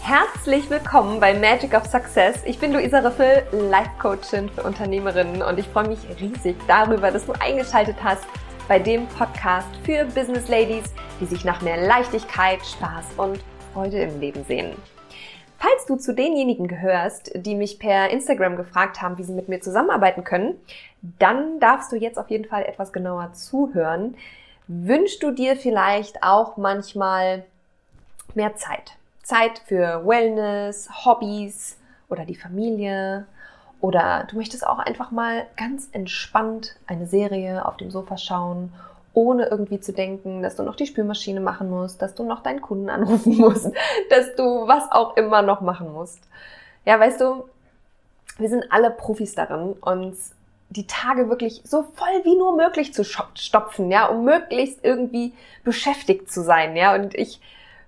Herzlich willkommen bei Magic of Success. Ich bin Luisa Riffel, Life Coachin für Unternehmerinnen und ich freue mich riesig darüber, dass du eingeschaltet hast bei dem Podcast für Business Ladies, die sich nach mehr Leichtigkeit, Spaß und Freude im Leben sehen. Falls du zu denjenigen gehörst, die mich per Instagram gefragt haben, wie sie mit mir zusammenarbeiten können, dann darfst du jetzt auf jeden Fall etwas genauer zuhören. Wünschst du dir vielleicht auch manchmal mehr Zeit? Zeit für Wellness, Hobbys oder die Familie? Oder du möchtest auch einfach mal ganz entspannt eine Serie auf dem Sofa schauen ohne irgendwie zu denken, dass du noch die Spülmaschine machen musst, dass du noch deinen Kunden anrufen musst, dass du was auch immer noch machen musst. Ja, weißt du, wir sind alle Profis darin, uns die Tage wirklich so voll wie nur möglich zu stopfen, ja, um möglichst irgendwie beschäftigt zu sein, ja. Und ich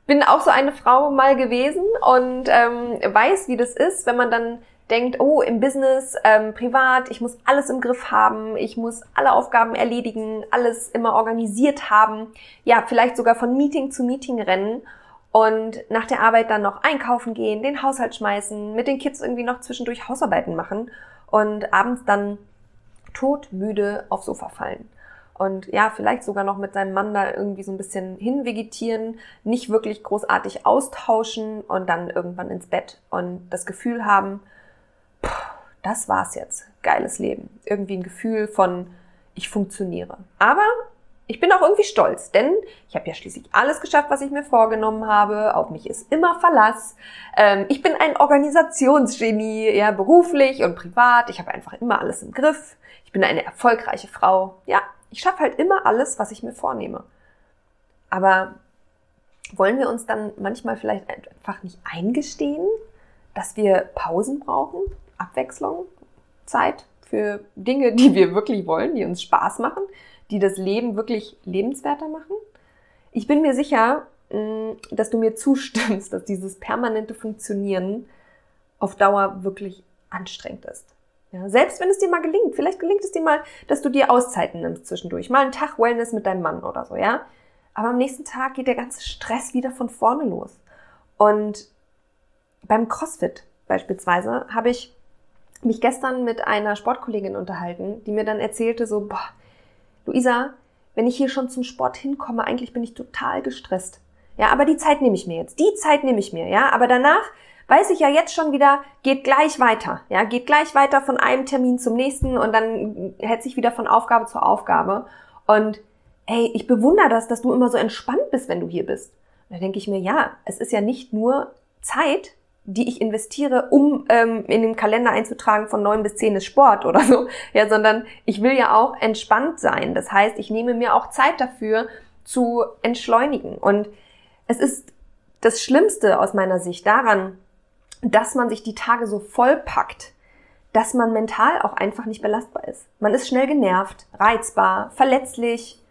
bin auch so eine Frau mal gewesen und ähm, weiß, wie das ist, wenn man dann denkt, oh, im Business, ähm, privat, ich muss alles im Griff haben, ich muss alle Aufgaben erledigen, alles immer organisiert haben, ja, vielleicht sogar von Meeting zu Meeting rennen und nach der Arbeit dann noch einkaufen gehen, den Haushalt schmeißen, mit den Kids irgendwie noch zwischendurch Hausarbeiten machen und abends dann todmüde aufs Sofa fallen. Und ja, vielleicht sogar noch mit seinem Mann da irgendwie so ein bisschen hinvegetieren, nicht wirklich großartig austauschen und dann irgendwann ins Bett und das Gefühl haben, das war's jetzt. Geiles Leben. Irgendwie ein Gefühl von, ich funktioniere. Aber ich bin auch irgendwie stolz, denn ich habe ja schließlich alles geschafft, was ich mir vorgenommen habe. Auf mich ist immer Verlass. Ähm, ich bin ein Organisationsgenie, ja, beruflich und privat. Ich habe einfach immer alles im Griff. Ich bin eine erfolgreiche Frau. Ja, ich schaffe halt immer alles, was ich mir vornehme. Aber wollen wir uns dann manchmal vielleicht einfach nicht eingestehen, dass wir Pausen brauchen? Abwechslung, Zeit für Dinge, die wir wirklich wollen, die uns Spaß machen, die das Leben wirklich lebenswerter machen. Ich bin mir sicher, mm, dass du mir zustimmst, dass dieses permanente Funktionieren auf Dauer wirklich anstrengend ist. Ja, selbst wenn es dir mal gelingt, vielleicht gelingt es dir mal, dass du dir Auszeiten nimmst zwischendurch, mal einen Tag Wellness mit deinem Mann oder so, ja. Aber am nächsten Tag geht der ganze Stress wieder von vorne los. Und beim CrossFit beispielsweise habe ich mich gestern mit einer Sportkollegin unterhalten, die mir dann erzählte so, boah, Luisa, wenn ich hier schon zum Sport hinkomme, eigentlich bin ich total gestresst. Ja, aber die Zeit nehme ich mir jetzt. Die Zeit nehme ich mir, ja. Aber danach weiß ich ja jetzt schon wieder, geht gleich weiter. Ja, geht gleich weiter von einem Termin zum nächsten und dann hetzt sich wieder von Aufgabe zu Aufgabe. Und ey, ich bewundere das, dass du immer so entspannt bist, wenn du hier bist. Und da denke ich mir, ja, es ist ja nicht nur Zeit, die ich investiere, um ähm, in den Kalender einzutragen von neun bis zehn ist Sport oder so, ja, sondern ich will ja auch entspannt sein. Das heißt, ich nehme mir auch Zeit dafür zu entschleunigen. Und es ist das Schlimmste aus meiner Sicht daran, dass man sich die Tage so vollpackt, dass man mental auch einfach nicht belastbar ist. Man ist schnell genervt, reizbar, verletzlich,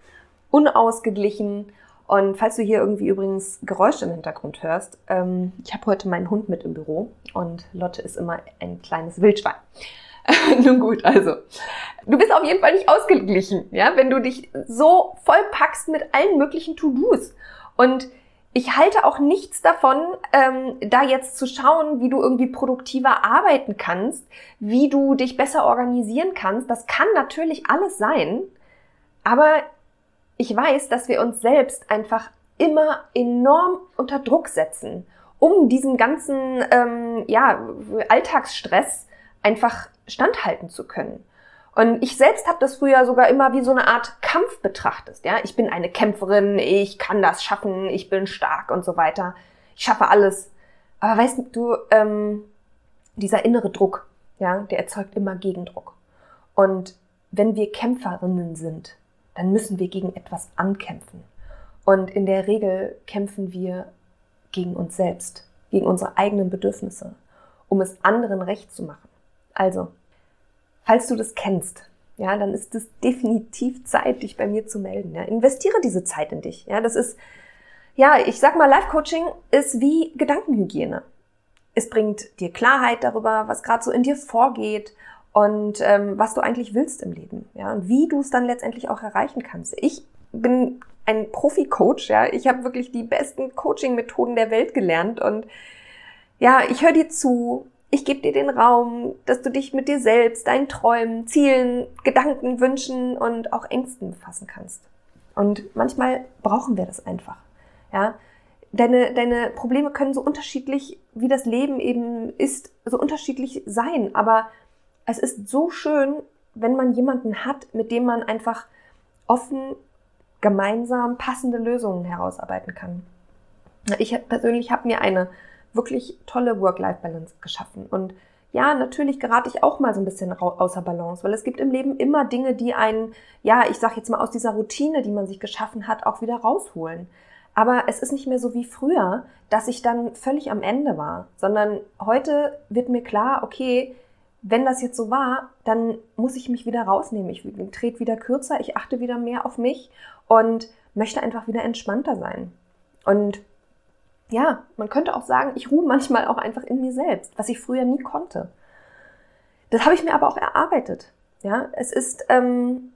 unausgeglichen und falls du hier irgendwie übrigens Geräusche im Hintergrund hörst, ähm, ich habe heute meinen Hund mit im Büro und Lotte ist immer ein kleines Wildschwein. Nun gut, also. Du bist auf jeden Fall nicht ausgeglichen, ja, wenn du dich so vollpackst mit allen möglichen To-Dos. Und ich halte auch nichts davon, ähm, da jetzt zu schauen, wie du irgendwie produktiver arbeiten kannst, wie du dich besser organisieren kannst. Das kann natürlich alles sein, aber ich weiß, dass wir uns selbst einfach immer enorm unter Druck setzen, um diesen ganzen ähm, ja, Alltagsstress einfach standhalten zu können. Und ich selbst habe das früher sogar immer wie so eine Art Kampf betrachtet. Ja, ich bin eine Kämpferin, ich kann das schaffen, ich bin stark und so weiter. Ich schaffe alles. Aber weißt du, ähm, dieser innere Druck, ja, der erzeugt immer Gegendruck. Und wenn wir Kämpferinnen sind, dann müssen wir gegen etwas ankämpfen. Und in der Regel kämpfen wir gegen uns selbst, gegen unsere eigenen Bedürfnisse, um es anderen recht zu machen. Also, falls du das kennst, ja, dann ist es definitiv Zeit, dich bei mir zu melden. Ja. Investiere diese Zeit in dich. Ja, das ist, ja, ich sag mal, Life Coaching ist wie Gedankenhygiene. Es bringt dir Klarheit darüber, was gerade so in dir vorgeht und ähm, was du eigentlich willst im Leben, ja, und wie du es dann letztendlich auch erreichen kannst. Ich bin ein Profi-Coach, ja, ich habe wirklich die besten Coaching-Methoden der Welt gelernt und ja, ich höre dir zu, ich gebe dir den Raum, dass du dich mit dir selbst, deinen Träumen, Zielen, Gedanken, Wünschen und auch Ängsten befassen kannst. Und manchmal brauchen wir das einfach, ja. Deine, deine Probleme können so unterschiedlich, wie das Leben eben ist, so unterschiedlich sein, aber es ist so schön, wenn man jemanden hat, mit dem man einfach offen gemeinsam passende Lösungen herausarbeiten kann. Ich persönlich habe mir eine wirklich tolle Work-Life-Balance geschaffen. Und ja, natürlich gerate ich auch mal so ein bisschen außer Balance, weil es gibt im Leben immer Dinge, die einen, ja, ich sag jetzt mal aus dieser Routine, die man sich geschaffen hat, auch wieder rausholen. Aber es ist nicht mehr so wie früher, dass ich dann völlig am Ende war, sondern heute wird mir klar, okay, wenn das jetzt so war, dann muss ich mich wieder rausnehmen. Ich trete wieder kürzer, ich achte wieder mehr auf mich und möchte einfach wieder entspannter sein. Und ja, man könnte auch sagen, ich ruhe manchmal auch einfach in mir selbst, was ich früher nie konnte. Das habe ich mir aber auch erarbeitet. Ja, es ist ähm,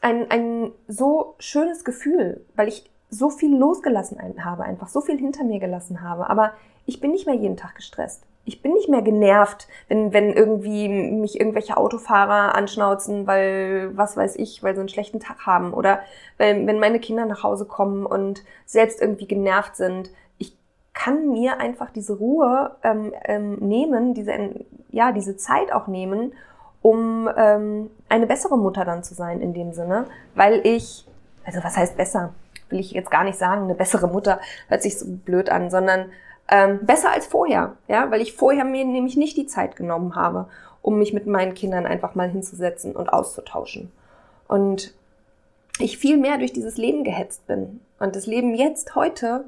ein, ein so schönes Gefühl, weil ich so viel losgelassen habe, einfach so viel hinter mir gelassen habe. Aber ich bin nicht mehr jeden Tag gestresst ich bin nicht mehr genervt, wenn, wenn irgendwie mich irgendwelche Autofahrer anschnauzen, weil, was weiß ich, weil sie einen schlechten Tag haben oder wenn, wenn meine Kinder nach Hause kommen und selbst irgendwie genervt sind. Ich kann mir einfach diese Ruhe ähm, ähm, nehmen, diese, ja, diese Zeit auch nehmen, um ähm, eine bessere Mutter dann zu sein in dem Sinne, weil ich, also was heißt besser? Will ich jetzt gar nicht sagen, eine bessere Mutter hört sich so blöd an, sondern ähm, besser als vorher, ja, weil ich vorher mir nämlich nicht die Zeit genommen habe, um mich mit meinen Kindern einfach mal hinzusetzen und auszutauschen. Und ich viel mehr durch dieses Leben gehetzt bin. Und das Leben jetzt, heute,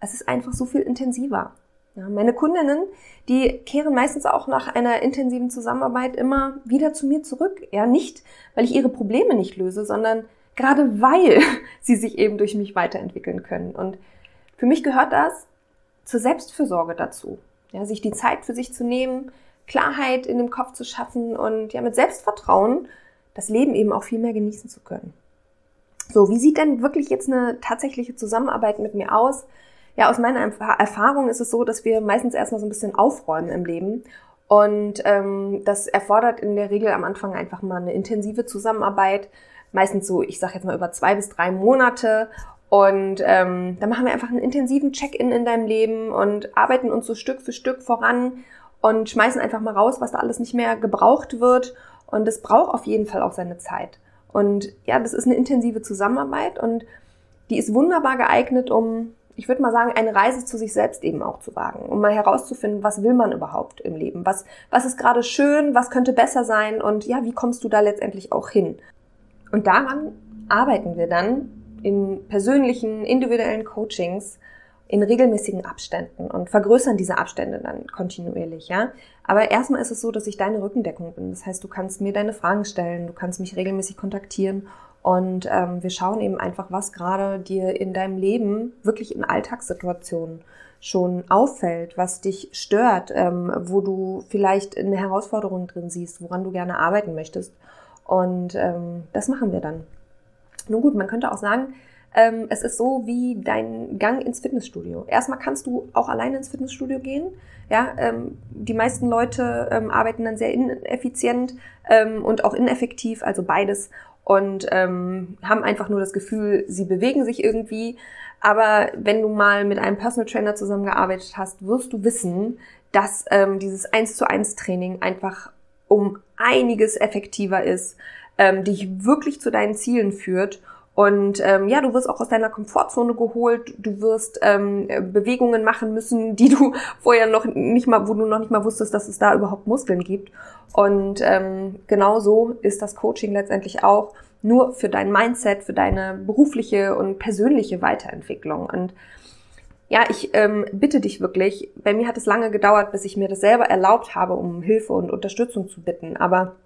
es ist einfach so viel intensiver. Ja, meine Kundinnen, die kehren meistens auch nach einer intensiven Zusammenarbeit immer wieder zu mir zurück. Ja, nicht, weil ich ihre Probleme nicht löse, sondern gerade weil sie sich eben durch mich weiterentwickeln können. Und für mich gehört das zur Selbstfürsorge dazu. Ja, sich die Zeit für sich zu nehmen, Klarheit in dem Kopf zu schaffen und ja, mit Selbstvertrauen das Leben eben auch viel mehr genießen zu können. So, wie sieht denn wirklich jetzt eine tatsächliche Zusammenarbeit mit mir aus? Ja, aus meiner Erfahrung ist es so, dass wir meistens erstmal so ein bisschen aufräumen im Leben. Und ähm, das erfordert in der Regel am Anfang einfach mal eine intensive Zusammenarbeit. Meistens so, ich sage jetzt mal über zwei bis drei Monate. Und ähm, dann machen wir einfach einen intensiven Check-in in deinem Leben und arbeiten uns so Stück für Stück voran und schmeißen einfach mal raus, was da alles nicht mehr gebraucht wird. Und es braucht auf jeden Fall auch seine Zeit. Und ja, das ist eine intensive Zusammenarbeit und die ist wunderbar geeignet, um, ich würde mal sagen, eine Reise zu sich selbst eben auch zu wagen, um mal herauszufinden, was will man überhaupt im Leben? Was, was ist gerade schön? Was könnte besser sein? Und ja, wie kommst du da letztendlich auch hin? Und daran arbeiten wir dann in persönlichen, individuellen Coachings in regelmäßigen Abständen und vergrößern diese Abstände dann kontinuierlich, ja. Aber erstmal ist es so, dass ich deine Rückendeckung bin. Das heißt, du kannst mir deine Fragen stellen, du kannst mich regelmäßig kontaktieren und ähm, wir schauen eben einfach, was gerade dir in deinem Leben wirklich in Alltagssituationen schon auffällt, was dich stört, ähm, wo du vielleicht eine Herausforderung drin siehst, woran du gerne arbeiten möchtest. Und ähm, das machen wir dann. Nun gut, man könnte auch sagen, ähm, es ist so wie dein Gang ins Fitnessstudio. Erstmal kannst du auch alleine ins Fitnessstudio gehen. Ja, ähm, die meisten Leute ähm, arbeiten dann sehr ineffizient ähm, und auch ineffektiv, also beides und ähm, haben einfach nur das Gefühl, sie bewegen sich irgendwie. Aber wenn du mal mit einem Personal Trainer zusammengearbeitet hast, wirst du wissen, dass ähm, dieses 1 zu 1 Training einfach um einiges effektiver ist, ähm, dich wirklich zu deinen Zielen führt. Und ähm, ja, du wirst auch aus deiner Komfortzone geholt. Du wirst ähm, Bewegungen machen müssen, die du vorher noch nicht mal, wo du noch nicht mal wusstest, dass es da überhaupt Muskeln gibt. Und ähm, genau so ist das Coaching letztendlich auch nur für dein Mindset, für deine berufliche und persönliche Weiterentwicklung. Und ja, ich ähm, bitte dich wirklich. Bei mir hat es lange gedauert, bis ich mir das selber erlaubt habe, um Hilfe und Unterstützung zu bitten. Aber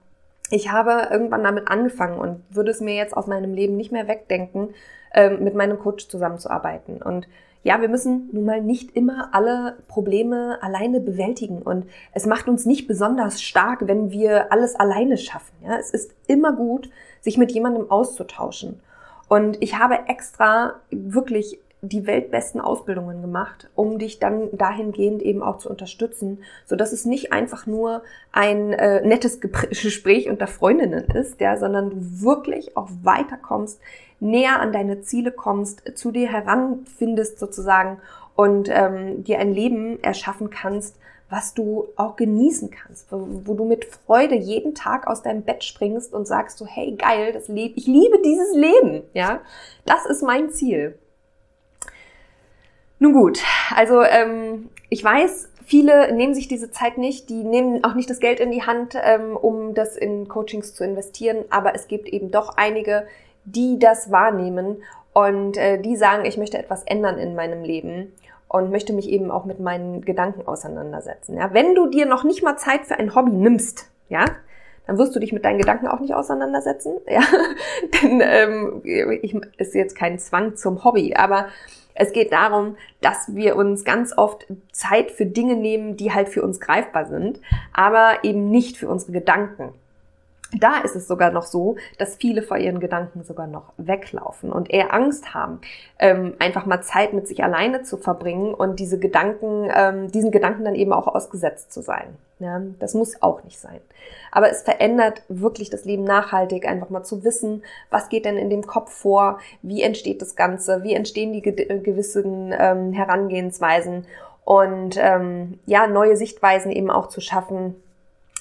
ich habe irgendwann damit angefangen und würde es mir jetzt aus meinem Leben nicht mehr wegdenken, ähm, mit meinem Coach zusammenzuarbeiten. Und ja, wir müssen nun mal nicht immer alle Probleme alleine bewältigen und es macht uns nicht besonders stark, wenn wir alles alleine schaffen. Ja, es ist immer gut, sich mit jemandem auszutauschen. Und ich habe extra wirklich die weltbesten Ausbildungen gemacht, um dich dann dahingehend eben auch zu unterstützen, so dass es nicht einfach nur ein äh, nettes Gespräch unter Freundinnen ist, ja, sondern du wirklich auch weiterkommst, näher an deine Ziele kommst, zu dir heranfindest sozusagen und ähm, dir ein Leben erschaffen kannst, was du auch genießen kannst, wo, wo, du mit Freude jeden Tag aus deinem Bett springst und sagst so, hey geil, das Leben, ich liebe dieses Leben, ja, das ist mein Ziel. Nun gut, also ähm, ich weiß, viele nehmen sich diese Zeit nicht, die nehmen auch nicht das Geld in die Hand, ähm, um das in Coachings zu investieren, aber es gibt eben doch einige, die das wahrnehmen und äh, die sagen, ich möchte etwas ändern in meinem Leben und möchte mich eben auch mit meinen Gedanken auseinandersetzen. Ja? Wenn du dir noch nicht mal Zeit für ein Hobby nimmst, ja, dann wirst du dich mit deinen Gedanken auch nicht auseinandersetzen. Ja? Denn ähm, ich, ist jetzt kein Zwang zum Hobby, aber es geht darum, dass wir uns ganz oft Zeit für Dinge nehmen, die halt für uns greifbar sind, aber eben nicht für unsere Gedanken. Da ist es sogar noch so, dass viele vor ihren Gedanken sogar noch weglaufen und eher Angst haben, ähm, einfach mal Zeit mit sich alleine zu verbringen und diese Gedanken, ähm, diesen Gedanken dann eben auch ausgesetzt zu sein. Ja, das muss auch nicht sein. Aber es verändert wirklich das Leben nachhaltig, einfach mal zu wissen, was geht denn in dem Kopf vor, wie entsteht das Ganze, wie entstehen die ge gewissen ähm, Herangehensweisen und ähm, ja, neue Sichtweisen eben auch zu schaffen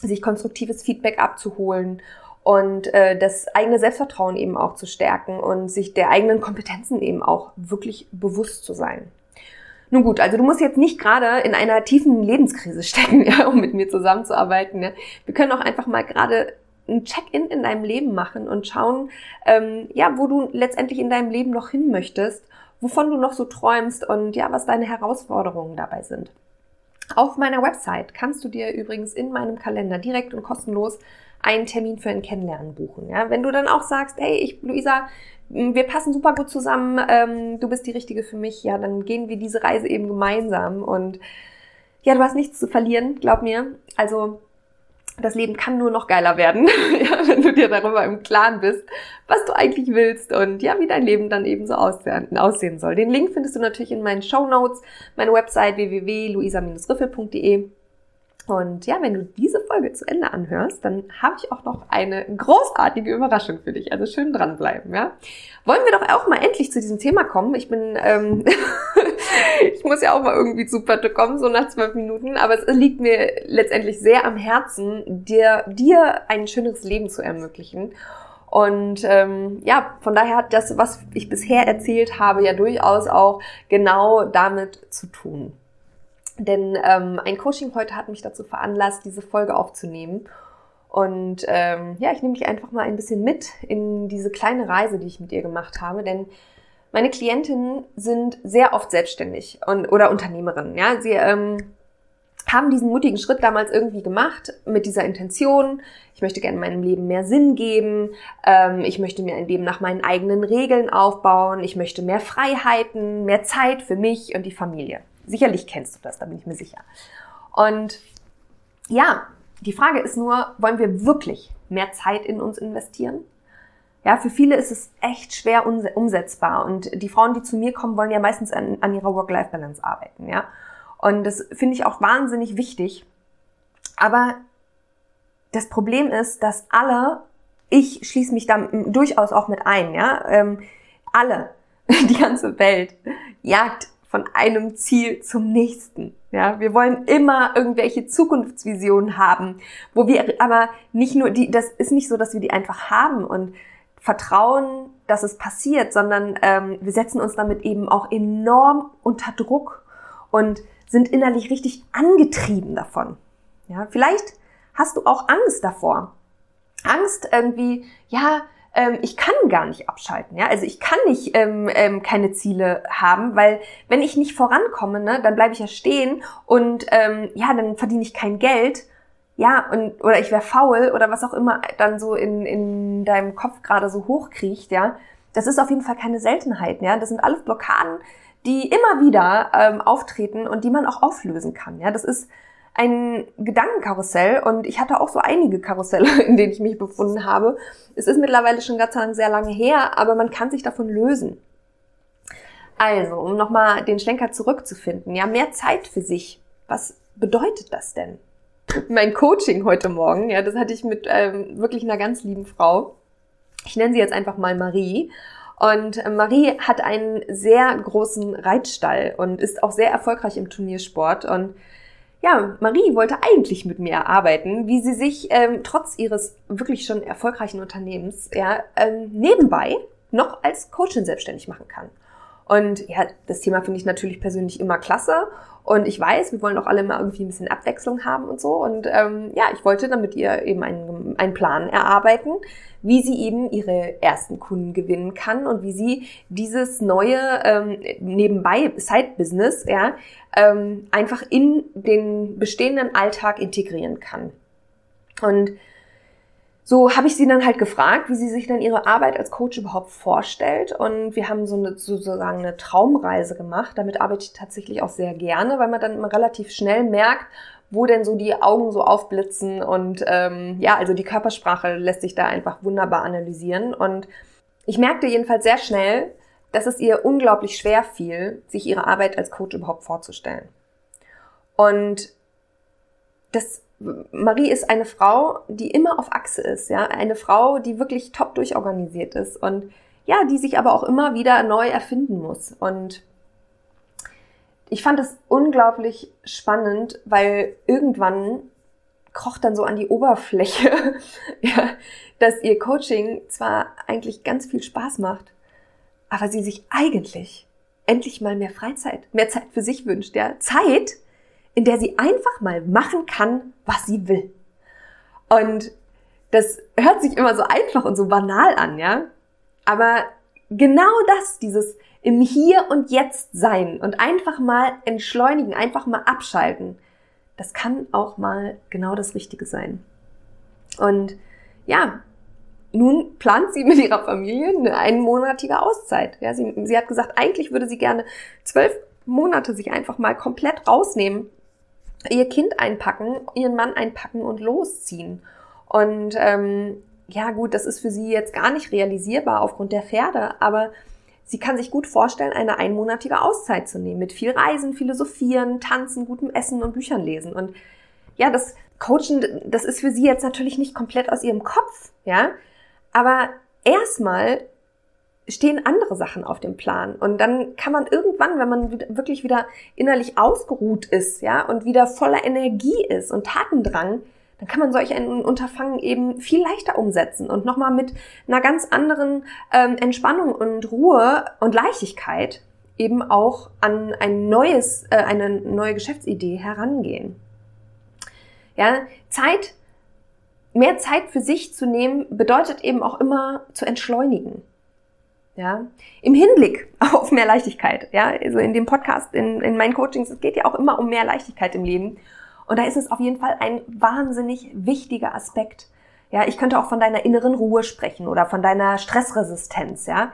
sich konstruktives Feedback abzuholen und äh, das eigene Selbstvertrauen eben auch zu stärken und sich der eigenen Kompetenzen eben auch wirklich bewusst zu sein. Nun gut, also du musst jetzt nicht gerade in einer tiefen Lebenskrise stecken, ja, um mit mir zusammenzuarbeiten. Ja. Wir können auch einfach mal gerade ein Check-in in deinem Leben machen und schauen, ähm, ja, wo du letztendlich in deinem Leben noch hin möchtest, wovon du noch so träumst und ja, was deine Herausforderungen dabei sind. Auf meiner Website kannst du dir übrigens in meinem Kalender direkt und kostenlos einen Termin für ein Kennenlernen buchen. Ja? Wenn du dann auch sagst, hey, ich, Luisa, wir passen super gut zusammen, ähm, du bist die Richtige für mich, ja, dann gehen wir diese Reise eben gemeinsam und ja, du hast nichts zu verlieren, glaub mir. Also das Leben kann nur noch geiler werden, ja, wenn du dir darüber im Klaren bist, was du eigentlich willst und ja, wie dein Leben dann eben so aussehen, aussehen soll. Den Link findest du natürlich in meinen Show Notes, meine Website www.luisa-riffel.de und ja, wenn du diese Folge zu Ende anhörst, dann habe ich auch noch eine großartige Überraschung für dich. Also schön dranbleiben, ja. Wollen wir doch auch mal endlich zu diesem Thema kommen. Ich bin, ähm, ich muss ja auch mal irgendwie zu Pötte kommen, so nach zwölf Minuten. Aber es liegt mir letztendlich sehr am Herzen, dir, dir ein schöneres Leben zu ermöglichen. Und ähm, ja, von daher hat das, was ich bisher erzählt habe, ja durchaus auch genau damit zu tun. Denn ähm, ein Coaching heute hat mich dazu veranlasst, diese Folge aufzunehmen. Und ähm, ja, ich nehme dich einfach mal ein bisschen mit in diese kleine Reise, die ich mit ihr gemacht habe. Denn meine Klientinnen sind sehr oft selbstständig und, oder Unternehmerinnen. Ja, sie ähm, haben diesen mutigen Schritt damals irgendwie gemacht mit dieser Intention. Ich möchte gerne meinem Leben mehr Sinn geben. Ähm, ich möchte mir ein Leben nach meinen eigenen Regeln aufbauen. Ich möchte mehr Freiheiten, mehr Zeit für mich und die Familie. Sicherlich kennst du das, da bin ich mir sicher. Und ja, die Frage ist nur, wollen wir wirklich mehr Zeit in uns investieren? Ja, für viele ist es echt schwer umsetzbar. Und die Frauen, die zu mir kommen, wollen ja meistens an, an ihrer Work-Life-Balance arbeiten, ja. Und das finde ich auch wahnsinnig wichtig. Aber das Problem ist, dass alle, ich schließe mich da durchaus auch mit ein, ja, ähm, alle, die ganze Welt jagt von einem Ziel zum nächsten. Ja, wir wollen immer irgendwelche Zukunftsvisionen haben, wo wir aber nicht nur die, das ist nicht so, dass wir die einfach haben und vertrauen, dass es passiert, sondern ähm, wir setzen uns damit eben auch enorm unter Druck und sind innerlich richtig angetrieben davon. Ja, vielleicht hast du auch Angst davor. Angst irgendwie, ja, ähm, ich kann gar nicht abschalten. Ja? Also ich kann nicht ähm, ähm, keine Ziele haben, weil wenn ich nicht vorankomme, ne, dann bleibe ich ja stehen und ähm, ja, dann verdiene ich kein Geld. Ja, und oder ich wäre faul oder was auch immer dann so in, in deinem Kopf gerade so hochkriecht, ja. Das ist auf jeden Fall keine Seltenheit, ja. Das sind alles Blockaden, die immer wieder ähm, auftreten und die man auch auflösen kann. Ja, das ist ein Gedankenkarussell und ich hatte auch so einige Karusselle, in denen ich mich befunden habe. Es ist mittlerweile schon Gott sei sehr lange her, aber man kann sich davon lösen. Also, um nochmal den Schlenker zurückzufinden, ja, mehr Zeit für sich. Was bedeutet das denn? Mein Coaching heute Morgen, ja, das hatte ich mit ähm, wirklich einer ganz lieben Frau. Ich nenne sie jetzt einfach mal Marie. Und Marie hat einen sehr großen Reitstall und ist auch sehr erfolgreich im Turniersport. Und ja, Marie wollte eigentlich mit mir arbeiten, wie sie sich ähm, trotz ihres wirklich schon erfolgreichen Unternehmens ja, ähm, nebenbei noch als Coachin selbstständig machen kann. Und ja, das Thema finde ich natürlich persönlich immer klasse. Und ich weiß, wir wollen auch alle mal irgendwie ein bisschen Abwechslung haben und so. Und ähm, ja, ich wollte damit ihr eben einen, einen Plan erarbeiten, wie sie eben ihre ersten Kunden gewinnen kann und wie sie dieses neue ähm, nebenbei Side-Business ja, ähm, einfach in den bestehenden Alltag integrieren kann. Und so habe ich sie dann halt gefragt, wie sie sich dann ihre Arbeit als Coach überhaupt vorstellt. Und wir haben so eine sozusagen eine Traumreise gemacht. Damit arbeite ich tatsächlich auch sehr gerne, weil man dann immer relativ schnell merkt, wo denn so die Augen so aufblitzen. Und ähm, ja, also die Körpersprache lässt sich da einfach wunderbar analysieren. Und ich merkte jedenfalls sehr schnell, dass es ihr unglaublich schwer fiel, sich ihre Arbeit als Coach überhaupt vorzustellen. Und das Marie ist eine Frau, die immer auf Achse ist, ja, eine Frau, die wirklich top durchorganisiert ist und ja, die sich aber auch immer wieder neu erfinden muss. Und ich fand es unglaublich spannend, weil irgendwann kroch dann so an die Oberfläche, ja, dass ihr Coaching zwar eigentlich ganz viel Spaß macht, aber sie sich eigentlich endlich mal mehr Freizeit, mehr Zeit für sich wünscht, ja, Zeit, in der sie einfach mal machen kann, was sie will. Und das hört sich immer so einfach und so banal an, ja? Aber genau das, dieses im Hier und Jetzt sein und einfach mal entschleunigen, einfach mal abschalten, das kann auch mal genau das Richtige sein. Und ja, nun plant sie mit ihrer Familie eine einmonatige Auszeit. Ja, sie, sie hat gesagt, eigentlich würde sie gerne zwölf Monate sich einfach mal komplett rausnehmen ihr Kind einpacken, ihren Mann einpacken und losziehen. Und ähm, ja gut, das ist für sie jetzt gar nicht realisierbar aufgrund der Pferde, aber sie kann sich gut vorstellen, eine einmonatige Auszeit zu nehmen mit viel Reisen, Philosophieren, Tanzen, gutem Essen und Büchern lesen. Und ja, das Coachen, das ist für sie jetzt natürlich nicht komplett aus ihrem Kopf, ja, aber erstmal stehen andere Sachen auf dem Plan. Und dann kann man irgendwann, wenn man wirklich wieder innerlich ausgeruht ist, ja, und wieder voller Energie ist und Tatendrang, dann kann man solch ein Unterfangen eben viel leichter umsetzen und nochmal mit einer ganz anderen ähm, Entspannung und Ruhe und Leichtigkeit eben auch an ein neues, äh, eine neue Geschäftsidee herangehen. Ja, Zeit, mehr Zeit für sich zu nehmen, bedeutet eben auch immer zu entschleunigen. Ja, im Hinblick auf mehr Leichtigkeit. Ja, also in dem Podcast, in, in meinen Coachings, es geht ja auch immer um mehr Leichtigkeit im Leben. Und da ist es auf jeden Fall ein wahnsinnig wichtiger Aspekt. Ja, ich könnte auch von deiner inneren Ruhe sprechen oder von deiner Stressresistenz, ja.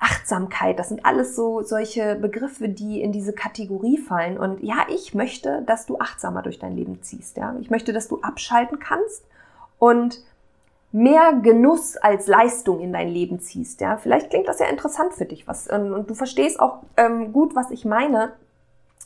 Achtsamkeit, das sind alles so solche Begriffe, die in diese Kategorie fallen. Und ja, ich möchte, dass du achtsamer durch dein Leben ziehst, ja. Ich möchte, dass du abschalten kannst und mehr Genuss als Leistung in dein Leben ziehst. Ja, vielleicht klingt das ja interessant für dich, was und, und du verstehst auch ähm, gut, was ich meine.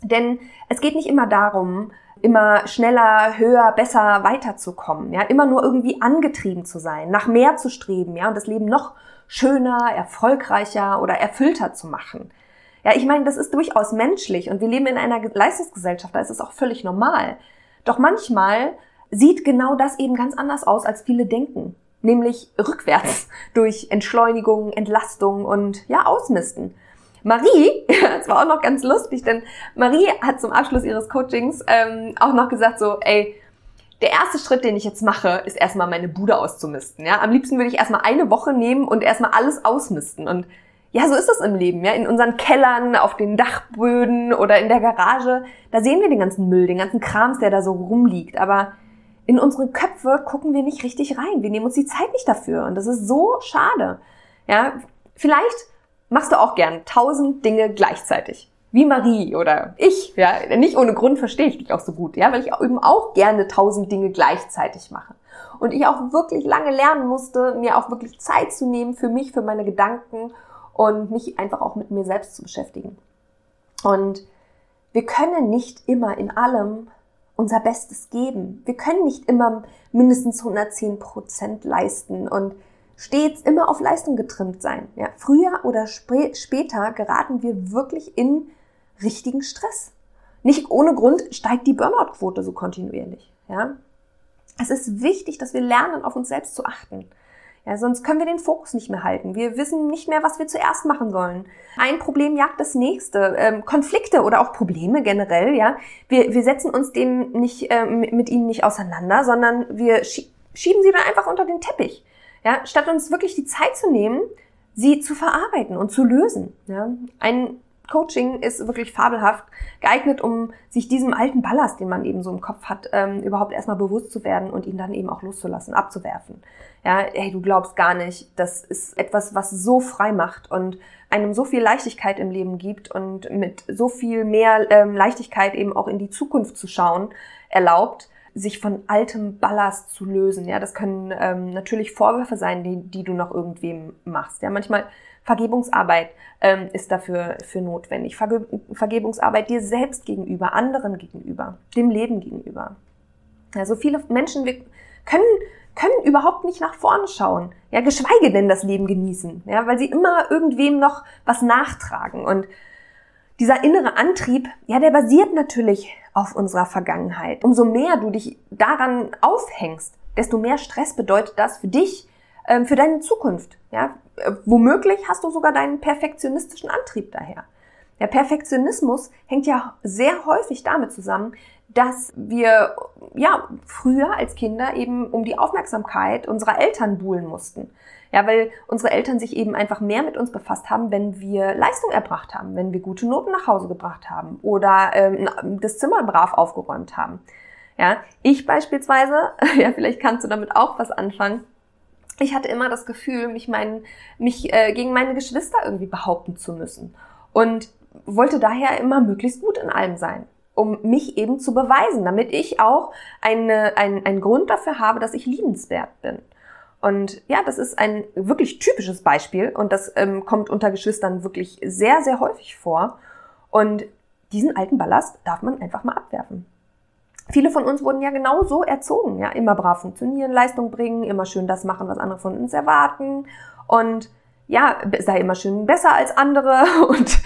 Denn es geht nicht immer darum, immer schneller, höher, besser weiterzukommen. Ja, immer nur irgendwie angetrieben zu sein, nach mehr zu streben, ja, und das Leben noch schöner, erfolgreicher oder erfüllter zu machen. Ja, ich meine, das ist durchaus menschlich und wir leben in einer Leistungsgesellschaft, da ist es auch völlig normal. Doch manchmal sieht genau das eben ganz anders aus, als viele denken. Nämlich rückwärts durch Entschleunigung, Entlastung und ja, Ausmisten. Marie, das war auch noch ganz lustig, denn Marie hat zum Abschluss ihres Coachings ähm, auch noch gesagt so, ey, der erste Schritt, den ich jetzt mache, ist erstmal meine Bude auszumisten. Ja, am liebsten würde ich erstmal eine Woche nehmen und erstmal alles ausmisten. Und ja, so ist es im Leben. Ja, in unseren Kellern, auf den Dachböden oder in der Garage, da sehen wir den ganzen Müll, den ganzen Krams, der da so rumliegt. Aber in unsere Köpfe gucken wir nicht richtig rein. Wir nehmen uns die Zeit nicht dafür. Und das ist so schade. Ja, vielleicht machst du auch gern tausend Dinge gleichzeitig. Wie Marie oder ich, ja. Nicht ohne Grund verstehe ich dich auch so gut, ja, weil ich eben auch gerne tausend Dinge gleichzeitig mache. Und ich auch wirklich lange lernen musste, mir auch wirklich Zeit zu nehmen für mich, für meine Gedanken und mich einfach auch mit mir selbst zu beschäftigen. Und wir können nicht immer in allem unser Bestes geben. Wir können nicht immer mindestens 110 Prozent leisten und stets immer auf Leistung getrimmt sein. Ja, früher oder sp später geraten wir wirklich in richtigen Stress. Nicht ohne Grund steigt die Burnout-Quote so kontinuierlich. Ja, es ist wichtig, dass wir lernen, auf uns selbst zu achten. Ja, sonst können wir den Fokus nicht mehr halten. Wir wissen nicht mehr, was wir zuerst machen sollen. Ein Problem jagt das nächste. Ähm, Konflikte oder auch Probleme generell, ja. Wir, wir setzen uns dem nicht, äh, mit ihnen nicht auseinander, sondern wir schieben sie dann einfach unter den Teppich. Ja, statt uns wirklich die Zeit zu nehmen, sie zu verarbeiten und zu lösen. Ja. Ein Coaching ist wirklich fabelhaft geeignet, um sich diesem alten Ballast, den man eben so im Kopf hat, ähm, überhaupt erstmal bewusst zu werden und ihn dann eben auch loszulassen, abzuwerfen. Ja, hey, du glaubst gar nicht, das ist etwas, was so frei macht und einem so viel Leichtigkeit im Leben gibt und mit so viel mehr ähm, Leichtigkeit eben auch in die Zukunft zu schauen erlaubt, sich von altem Ballast zu lösen. Ja, das können ähm, natürlich Vorwürfe sein, die, die du noch irgendwem machst. Ja, manchmal Vergebungsarbeit ähm, ist dafür für notwendig. Verge Vergebungsarbeit dir selbst gegenüber, anderen gegenüber, dem Leben gegenüber. Also viele Menschen wir können können überhaupt nicht nach vorne schauen, ja, geschweige denn das Leben genießen, ja, weil sie immer irgendwem noch was nachtragen und dieser innere Antrieb, ja, der basiert natürlich auf unserer Vergangenheit. Umso mehr du dich daran aufhängst, desto mehr Stress bedeutet das für dich, ähm, für deine Zukunft. Ja, womöglich hast du sogar deinen perfektionistischen Antrieb daher. Der Perfektionismus hängt ja sehr häufig damit zusammen, dass wir ja früher als Kinder eben um die Aufmerksamkeit unserer Eltern buhlen mussten. Ja, weil unsere Eltern sich eben einfach mehr mit uns befasst haben, wenn wir Leistung erbracht haben, wenn wir gute Noten nach Hause gebracht haben oder ähm, das Zimmer brav aufgeräumt haben. Ja, ich beispielsweise, ja, vielleicht kannst du damit auch was anfangen ich hatte immer das Gefühl, mich, mein, mich äh, gegen meine Geschwister irgendwie behaupten zu müssen. Und wollte daher immer möglichst gut in allem sein, um mich eben zu beweisen, damit ich auch eine, ein, einen Grund dafür habe, dass ich liebenswert bin. Und ja, das ist ein wirklich typisches Beispiel und das ähm, kommt unter Geschwistern wirklich sehr, sehr häufig vor. Und diesen alten Ballast darf man einfach mal abwerfen viele von uns wurden ja genau so erzogen, ja, immer brav funktionieren, Leistung bringen, immer schön das machen, was andere von uns erwarten und ja, sei immer schön besser als andere und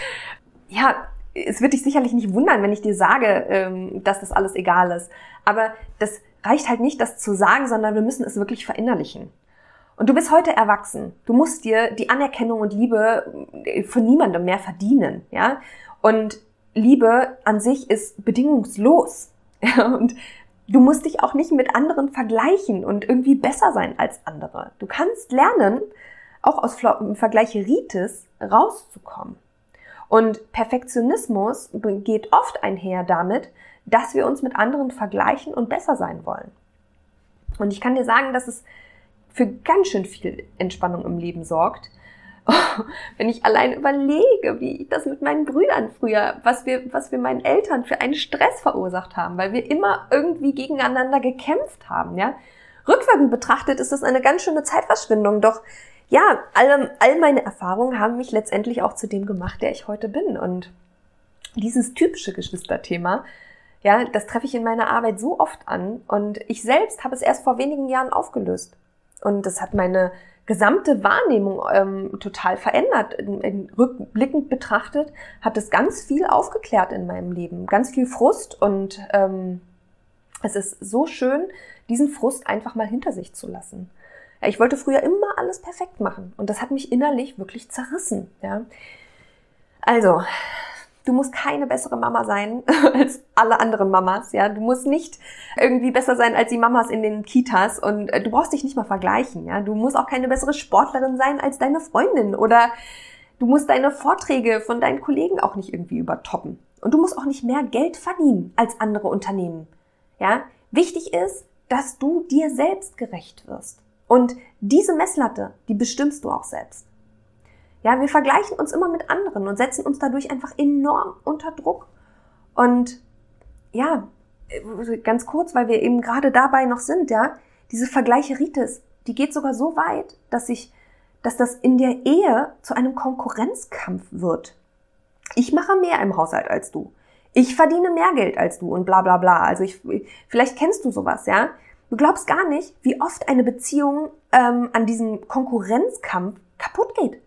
ja, es wird dich sicherlich nicht wundern, wenn ich dir sage, ähm, dass das alles egal ist. Aber das reicht halt nicht, das zu sagen, sondern wir müssen es wirklich verinnerlichen. Und du bist heute erwachsen. Du musst dir die Anerkennung und Liebe äh, von niemandem mehr verdienen, ja? Und Liebe an sich ist bedingungslos. und du musst dich auch nicht mit anderen vergleichen und irgendwie besser sein als andere. Du kannst lernen, auch aus Vergleicheritis rauszukommen. Und Perfektionismus geht oft einher damit, dass wir uns mit anderen vergleichen und besser sein wollen. Und ich kann dir sagen, dass es für ganz schön viel Entspannung im Leben sorgt, wenn ich allein überlege, wie ich das mit meinen Brüdern früher, was wir, was wir meinen Eltern für einen Stress verursacht haben, weil wir immer irgendwie gegeneinander gekämpft haben, ja. Rückwirkend betrachtet ist das eine ganz schöne Zeitverschwendung, doch ja, all, all meine Erfahrungen haben mich letztendlich auch zu dem gemacht, der ich heute bin. Und dieses typische Geschwisterthema, ja, das treffe ich in meiner Arbeit so oft an. Und ich selbst habe es erst vor wenigen Jahren aufgelöst. Und das hat meine gesamte Wahrnehmung ähm, total verändert. In, in, rückblickend betrachtet hat es ganz viel aufgeklärt in meinem Leben, ganz viel Frust und ähm, es ist so schön, diesen Frust einfach mal hinter sich zu lassen. Ja, ich wollte früher immer alles perfekt machen und das hat mich innerlich wirklich zerrissen. Ja. Also, Du musst keine bessere Mama sein als alle anderen Mamas, ja. Du musst nicht irgendwie besser sein als die Mamas in den Kitas und äh, du brauchst dich nicht mal vergleichen, ja. Du musst auch keine bessere Sportlerin sein als deine Freundin oder du musst deine Vorträge von deinen Kollegen auch nicht irgendwie übertoppen. Und du musst auch nicht mehr Geld verdienen als andere Unternehmen, ja. Wichtig ist, dass du dir selbst gerecht wirst. Und diese Messlatte, die bestimmst du auch selbst. Ja, wir vergleichen uns immer mit anderen und setzen uns dadurch einfach enorm unter Druck. Und ja, ganz kurz, weil wir eben gerade dabei noch sind, ja, diese Vergleicheritis, die geht sogar so weit, dass sich, dass das in der Ehe zu einem Konkurrenzkampf wird. Ich mache mehr im Haushalt als du. Ich verdiene mehr Geld als du und bla bla bla. Also ich, vielleicht kennst du sowas, ja. Du glaubst gar nicht, wie oft eine Beziehung ähm, an diesem Konkurrenzkampf kaputt geht.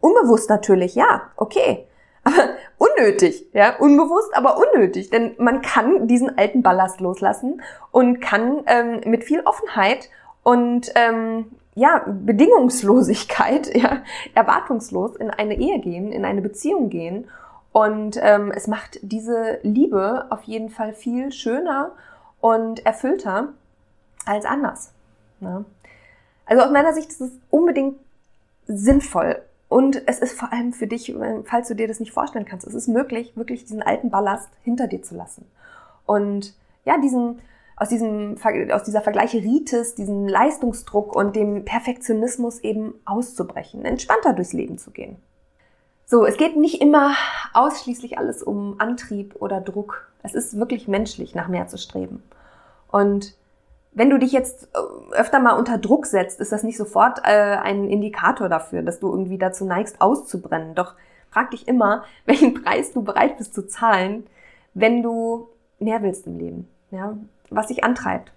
Unbewusst natürlich, ja, okay. Aber unnötig, ja, unbewusst, aber unnötig, denn man kann diesen alten Ballast loslassen und kann ähm, mit viel Offenheit und ähm, ja, Bedingungslosigkeit, ja, erwartungslos in eine Ehe gehen, in eine Beziehung gehen. Und ähm, es macht diese Liebe auf jeden Fall viel schöner und erfüllter als anders. Ne? Also aus meiner Sicht ist es unbedingt sinnvoll. Und es ist vor allem für dich, falls du dir das nicht vorstellen kannst, es ist möglich, wirklich diesen alten Ballast hinter dir zu lassen. Und ja, diesen aus, diesem, aus dieser Vergleicheritis, diesem Leistungsdruck und dem Perfektionismus eben auszubrechen, entspannter durchs Leben zu gehen. So, es geht nicht immer ausschließlich alles um Antrieb oder Druck. Es ist wirklich menschlich, nach mehr zu streben. Und wenn du dich jetzt äh, öfter mal unter Druck setzt, ist das nicht sofort äh, ein Indikator dafür, dass du irgendwie dazu neigst, auszubrennen. Doch frag dich immer, welchen Preis du bereit bist zu zahlen, wenn du mehr willst im Leben. Ja? was dich antreibt.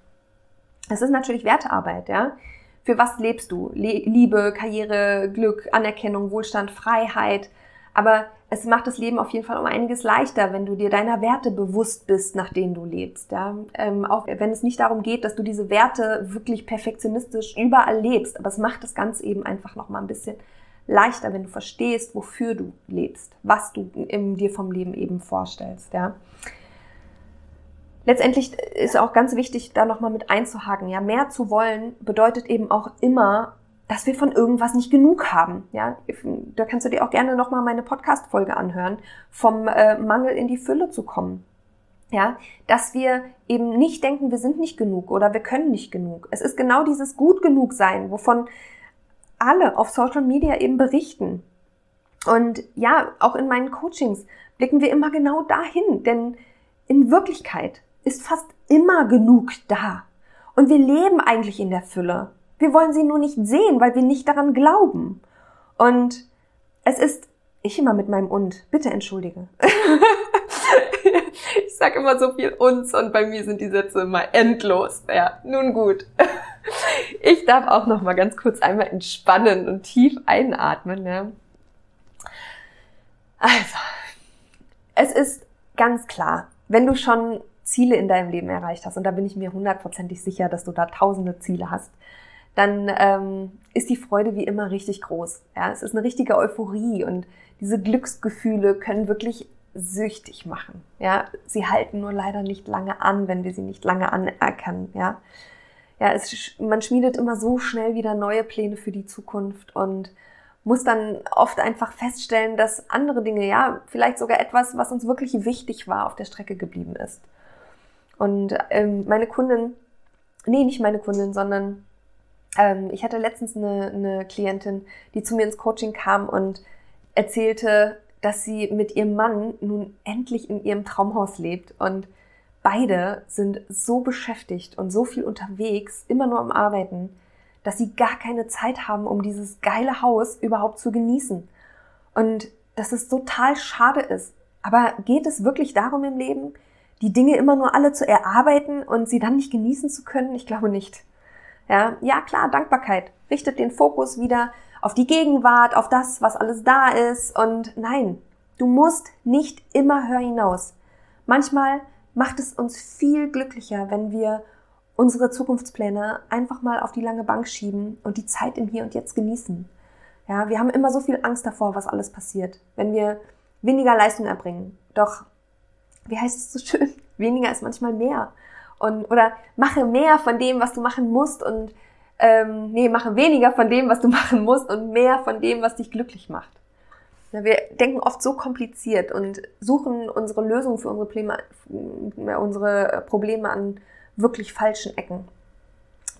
Es ist natürlich Wertearbeit, ja. Für was lebst du? Liebe, Karriere, Glück, Anerkennung, Wohlstand, Freiheit. Aber es macht das Leben auf jeden Fall um einiges leichter, wenn du dir deiner Werte bewusst bist, nach denen du lebst. Ja? Ähm, auch wenn es nicht darum geht, dass du diese Werte wirklich perfektionistisch überall lebst. Aber es macht das Ganze eben einfach noch mal ein bisschen leichter, wenn du verstehst, wofür du lebst, was du in dir vom Leben eben vorstellst. Ja? letztendlich ist auch ganz wichtig, da nochmal mit einzuhaken. Ja, mehr zu wollen bedeutet eben auch immer, dass wir von irgendwas nicht genug haben. Ja, da kannst du dir auch gerne nochmal meine Podcast-Folge anhören, vom äh, Mangel in die Fülle zu kommen. Ja, dass wir eben nicht denken, wir sind nicht genug oder wir können nicht genug. Es ist genau dieses gut genug sein, wovon alle auf Social Media eben berichten. Und ja, auch in meinen Coachings blicken wir immer genau dahin, denn in Wirklichkeit ist fast immer genug da. Und wir leben eigentlich in der Fülle. Wir wollen sie nur nicht sehen, weil wir nicht daran glauben. Und es ist, ich immer mit meinem und, bitte entschuldige. ich sage immer so viel uns und bei mir sind die Sätze immer endlos. Ja, nun gut. Ich darf auch noch mal ganz kurz einmal entspannen und tief einatmen. Ja. Also, es ist ganz klar, wenn du schon Ziele in deinem Leben erreicht hast, und da bin ich mir hundertprozentig sicher, dass du da tausende Ziele hast, dann ähm, ist die Freude wie immer richtig groß. Ja, es ist eine richtige Euphorie und diese Glücksgefühle können wirklich süchtig machen. Ja, sie halten nur leider nicht lange an, wenn wir sie nicht lange anerkennen. Ja, ja, es, man schmiedet immer so schnell wieder neue Pläne für die Zukunft und muss dann oft einfach feststellen, dass andere Dinge, ja, vielleicht sogar etwas, was uns wirklich wichtig war, auf der Strecke geblieben ist. Und ähm, meine Kundin, nee, nicht meine Kundin, sondern ich hatte letztens eine, eine Klientin, die zu mir ins Coaching kam und erzählte, dass sie mit ihrem Mann nun endlich in ihrem Traumhaus lebt und beide sind so beschäftigt und so viel unterwegs, immer nur am Arbeiten, dass sie gar keine Zeit haben, um dieses geile Haus überhaupt zu genießen. Und dass es total schade ist. Aber geht es wirklich darum im Leben, die Dinge immer nur alle zu erarbeiten und sie dann nicht genießen zu können? Ich glaube nicht. Ja, ja klar, Dankbarkeit richtet den Fokus wieder auf die Gegenwart, auf das, was alles da ist. Und nein, du musst nicht immer höher hinaus. Manchmal macht es uns viel glücklicher, wenn wir unsere Zukunftspläne einfach mal auf die lange Bank schieben und die Zeit im Hier und Jetzt genießen. Ja, wir haben immer so viel Angst davor, was alles passiert, wenn wir weniger Leistung erbringen. Doch wie heißt es so schön? Weniger ist manchmal mehr. Und, oder mache mehr von dem, was du machen musst und ähm, nee, mache weniger von dem, was du machen musst und mehr von dem, was dich glücklich macht. Ja, wir denken oft so kompliziert und suchen unsere Lösung für unsere Probleme, unsere Probleme an wirklich falschen Ecken.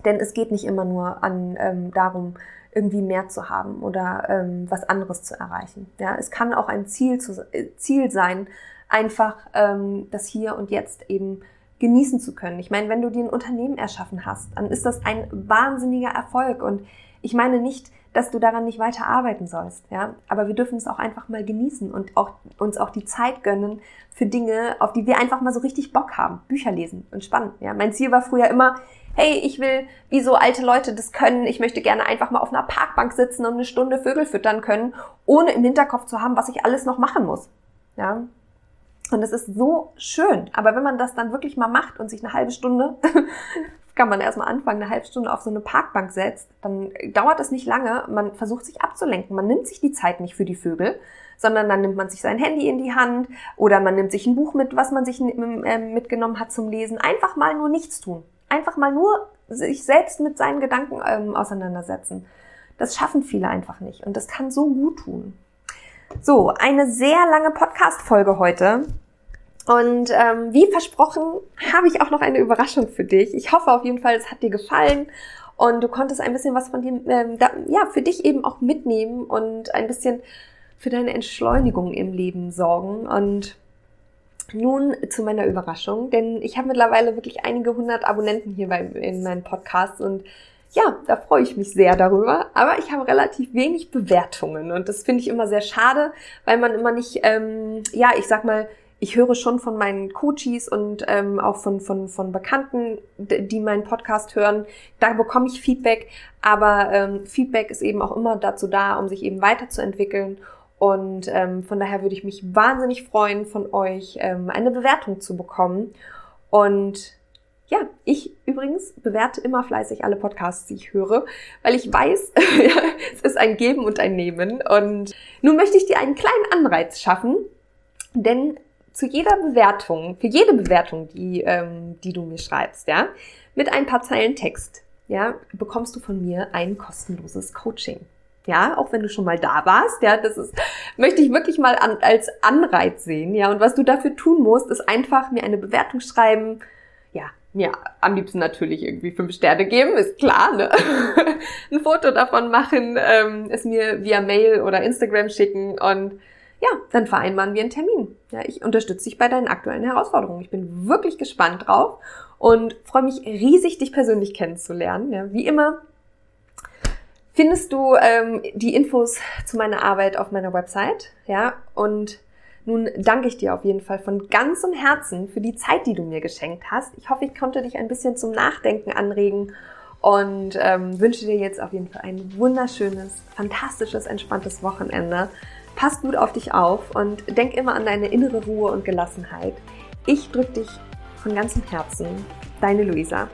Denn es geht nicht immer nur an, ähm, darum, irgendwie mehr zu haben oder ähm, was anderes zu erreichen. Ja, es kann auch ein Ziel, zu, äh, Ziel sein, einfach ähm, das Hier und Jetzt eben genießen zu können. Ich meine, wenn du dir ein Unternehmen erschaffen hast, dann ist das ein wahnsinniger Erfolg. Und ich meine nicht, dass du daran nicht weiter arbeiten sollst, ja. Aber wir dürfen es auch einfach mal genießen und auch, uns auch die Zeit gönnen für Dinge, auf die wir einfach mal so richtig Bock haben. Bücher lesen, entspannen, ja. Mein Ziel war früher immer, hey, ich will, wie so alte Leute das können, ich möchte gerne einfach mal auf einer Parkbank sitzen und eine Stunde Vögel füttern können, ohne im Hinterkopf zu haben, was ich alles noch machen muss, ja. Und es ist so schön. Aber wenn man das dann wirklich mal macht und sich eine halbe Stunde kann man erstmal anfangen, eine halbe Stunde auf so eine Parkbank setzt, dann dauert es nicht lange, man versucht sich abzulenken. Man nimmt sich die Zeit nicht für die Vögel, sondern dann nimmt man sich sein Handy in die Hand oder man nimmt sich ein Buch mit, was man sich äh, mitgenommen hat zum Lesen. Einfach mal nur nichts tun. Einfach mal nur sich selbst mit seinen Gedanken ähm, auseinandersetzen. Das schaffen viele einfach nicht und das kann so gut tun. So, eine sehr lange Podcast-Folge heute. Und ähm, wie versprochen, habe ich auch noch eine Überraschung für dich. Ich hoffe auf jeden Fall, es hat dir gefallen und du konntest ein bisschen was von dem, ähm, da, ja, für dich eben auch mitnehmen und ein bisschen für deine Entschleunigung im Leben sorgen. Und nun zu meiner Überraschung, denn ich habe mittlerweile wirklich einige hundert Abonnenten hier bei, in meinem Podcast und ja, da freue ich mich sehr darüber. Aber ich habe relativ wenig Bewertungen und das finde ich immer sehr schade, weil man immer nicht, ähm, ja, ich sag mal, ich höre schon von meinen Coaches und ähm, auch von, von, von Bekannten, die meinen Podcast hören, da bekomme ich Feedback, aber ähm, Feedback ist eben auch immer dazu da, um sich eben weiterzuentwickeln. Und ähm, von daher würde ich mich wahnsinnig freuen, von euch ähm, eine Bewertung zu bekommen. Und ja, ich übrigens bewerte immer fleißig alle Podcasts, die ich höre, weil ich weiß, es ist ein Geben und ein Nehmen. Und nun möchte ich dir einen kleinen Anreiz schaffen, denn zu jeder Bewertung, für jede Bewertung, die, ähm, die du mir schreibst, ja, mit ein paar Zeilen Text, ja, bekommst du von mir ein kostenloses Coaching. Ja, auch wenn du schon mal da warst, ja, das ist, möchte ich wirklich mal an, als Anreiz sehen, ja. Und was du dafür tun musst, ist einfach mir eine Bewertung schreiben, mir am liebsten natürlich irgendwie fünf Sterne geben, ist klar, ne? Ein Foto davon machen, ähm, es mir via Mail oder Instagram schicken und ja, dann vereinbaren wir einen Termin. Ja, ich unterstütze dich bei deinen aktuellen Herausforderungen. Ich bin wirklich gespannt drauf und freue mich riesig, dich persönlich kennenzulernen. Ja, wie immer findest du ähm, die Infos zu meiner Arbeit auf meiner Website. Ja, und nun danke ich dir auf jeden Fall von ganzem Herzen für die Zeit, die du mir geschenkt hast. Ich hoffe, ich konnte dich ein bisschen zum Nachdenken anregen und ähm, wünsche dir jetzt auf jeden Fall ein wunderschönes, fantastisches, entspanntes Wochenende. Pass gut auf dich auf und denk immer an deine innere Ruhe und Gelassenheit. Ich drücke dich von ganzem Herzen. Deine Luisa.